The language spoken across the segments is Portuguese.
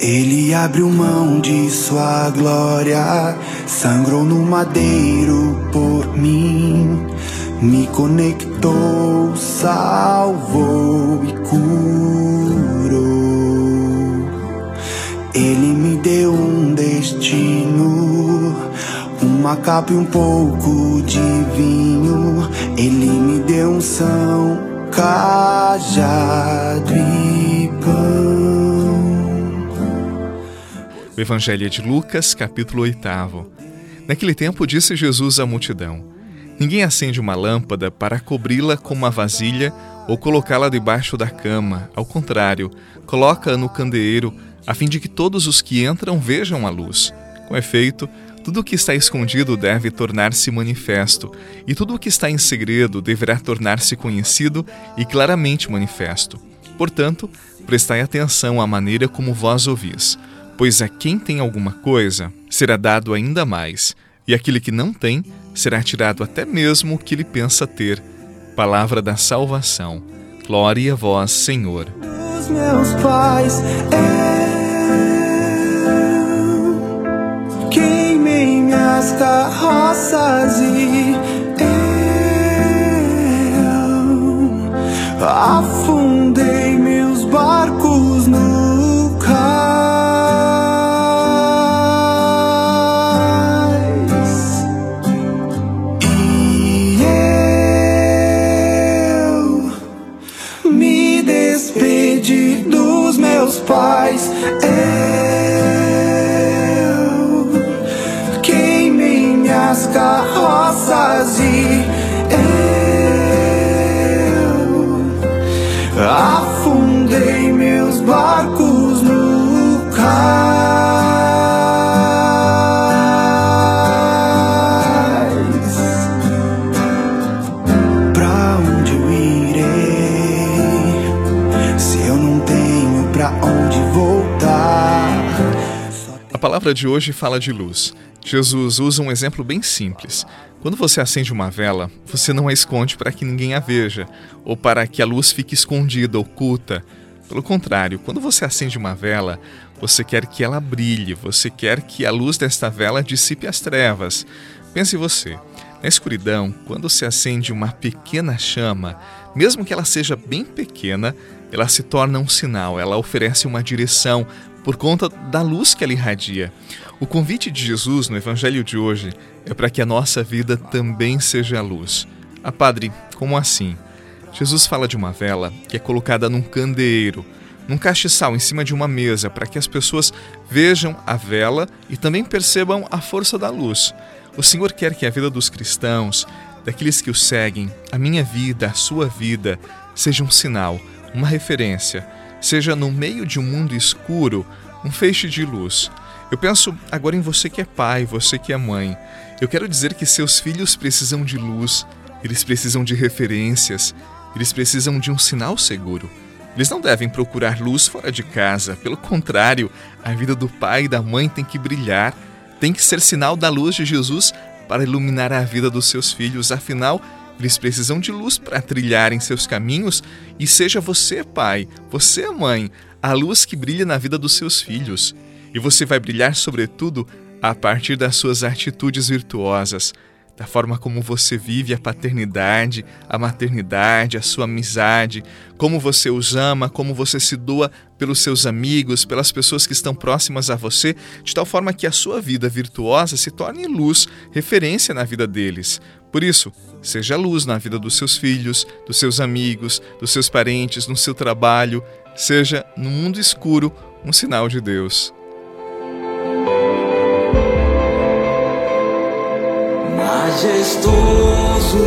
Ele abriu mão de sua glória, sangrou no madeiro por mim, me conectou, salvou e curou. Ele me deu um destino, uma capa e um pouco de vinho. Ele me deu um são, cajado e pão. Evangelho de Lucas, capítulo 8. Naquele tempo disse Jesus à multidão: Ninguém acende uma lâmpada para cobri-la com uma vasilha ou colocá-la debaixo da cama. Ao contrário, coloca-a no candeeiro, a fim de que todos os que entram vejam a luz. Com efeito, tudo o que está escondido deve tornar-se manifesto, e tudo o que está em segredo deverá tornar-se conhecido e claramente manifesto. Portanto, prestai atenção à maneira como vós ouvis Pois a quem tem alguma coisa será dado ainda mais, e aquele que não tem será tirado até mesmo o que ele pensa ter. Palavra da salvação. Glória a vós, Senhor. Os meus pais, eu queimei minhas carroças palavra de hoje fala de luz. Jesus usa um exemplo bem simples. Quando você acende uma vela, você não a esconde para que ninguém a veja ou para que a luz fique escondida, oculta. Pelo contrário, quando você acende uma vela, você quer que ela brilhe, você quer que a luz desta vela dissipe as trevas. Pense você, na escuridão, quando se acende uma pequena chama, mesmo que ela seja bem pequena, ela se torna um sinal, ela oferece uma direção por conta da luz que ela irradia. O convite de Jesus no Evangelho de hoje é para que a nossa vida também seja a luz. Ah, Padre, como assim? Jesus fala de uma vela que é colocada num candeeiro, num castiçal em cima de uma mesa, para que as pessoas vejam a vela e também percebam a força da luz. O Senhor quer que a vida dos cristãos, daqueles que o seguem, a minha vida, a sua vida, seja um sinal, uma referência, seja no meio de um mundo escuro, um feixe de luz. Eu penso agora em você que é pai, você que é mãe. Eu quero dizer que seus filhos precisam de luz, eles precisam de referências, eles precisam de um sinal seguro. Eles não devem procurar luz fora de casa, pelo contrário, a vida do pai e da mãe tem que brilhar, tem que ser sinal da luz de Jesus para iluminar a vida dos seus filhos. Afinal, eles precisam de luz para trilharem seus caminhos e seja você, pai, você, mãe, a luz que brilha na vida dos seus filhos. E você vai brilhar, sobretudo, a partir das suas atitudes virtuosas, da forma como você vive a paternidade, a maternidade, a sua amizade, como você os ama, como você se doa pelos seus amigos, pelas pessoas que estão próximas a você, de tal forma que a sua vida virtuosa se torne luz, referência na vida deles. Por isso, seja luz na vida dos seus filhos, dos seus amigos, dos seus parentes, no seu trabalho, seja no mundo escuro um sinal de Deus. Majestoso,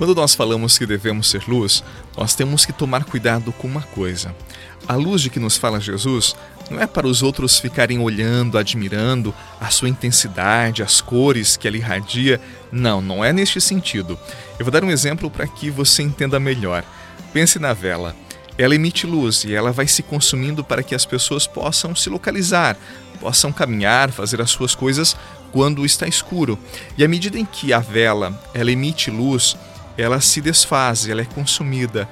Quando nós falamos que devemos ser luz, nós temos que tomar cuidado com uma coisa. A luz de que nos fala Jesus não é para os outros ficarem olhando, admirando a sua intensidade, as cores que ela irradia. Não, não é neste sentido. Eu vou dar um exemplo para que você entenda melhor. Pense na vela. Ela emite luz e ela vai se consumindo para que as pessoas possam se localizar, possam caminhar, fazer as suas coisas quando está escuro. E à medida em que a vela ela emite luz, ela se desfaz, ela é consumida.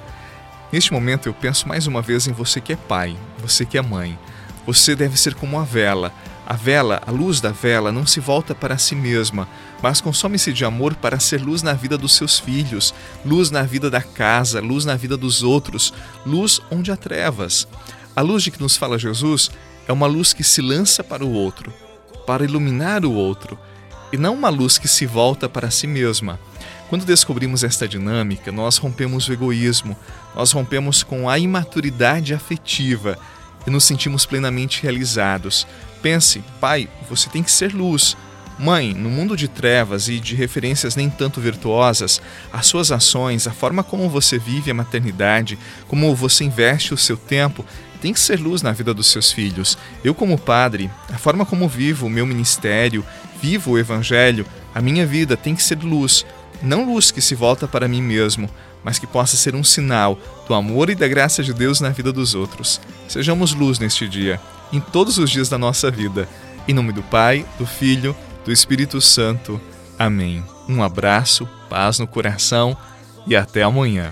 Neste momento eu penso mais uma vez em você que é pai, você que é mãe. Você deve ser como a vela. A vela, a luz da vela, não se volta para si mesma, mas consome-se de amor para ser luz na vida dos seus filhos, luz na vida da casa, luz na vida dos outros, luz onde há trevas. A luz de que nos fala Jesus é uma luz que se lança para o outro, para iluminar o outro, e não uma luz que se volta para si mesma. Quando descobrimos esta dinâmica, nós rompemos o egoísmo, nós rompemos com a imaturidade afetiva e nos sentimos plenamente realizados. Pense, pai, você tem que ser luz. Mãe, no mundo de trevas e de referências nem tanto virtuosas, as suas ações, a forma como você vive a maternidade, como você investe o seu tempo, tem que ser luz na vida dos seus filhos. Eu, como padre, a forma como vivo o meu ministério, vivo o Evangelho, a minha vida tem que ser luz não luz que se volta para mim mesmo, mas que possa ser um sinal do amor e da graça de Deus na vida dos outros. Sejamos luz neste dia, em todos os dias da nossa vida. Em nome do Pai, do Filho, do Espírito Santo. Amém. Um abraço, paz no coração e até amanhã.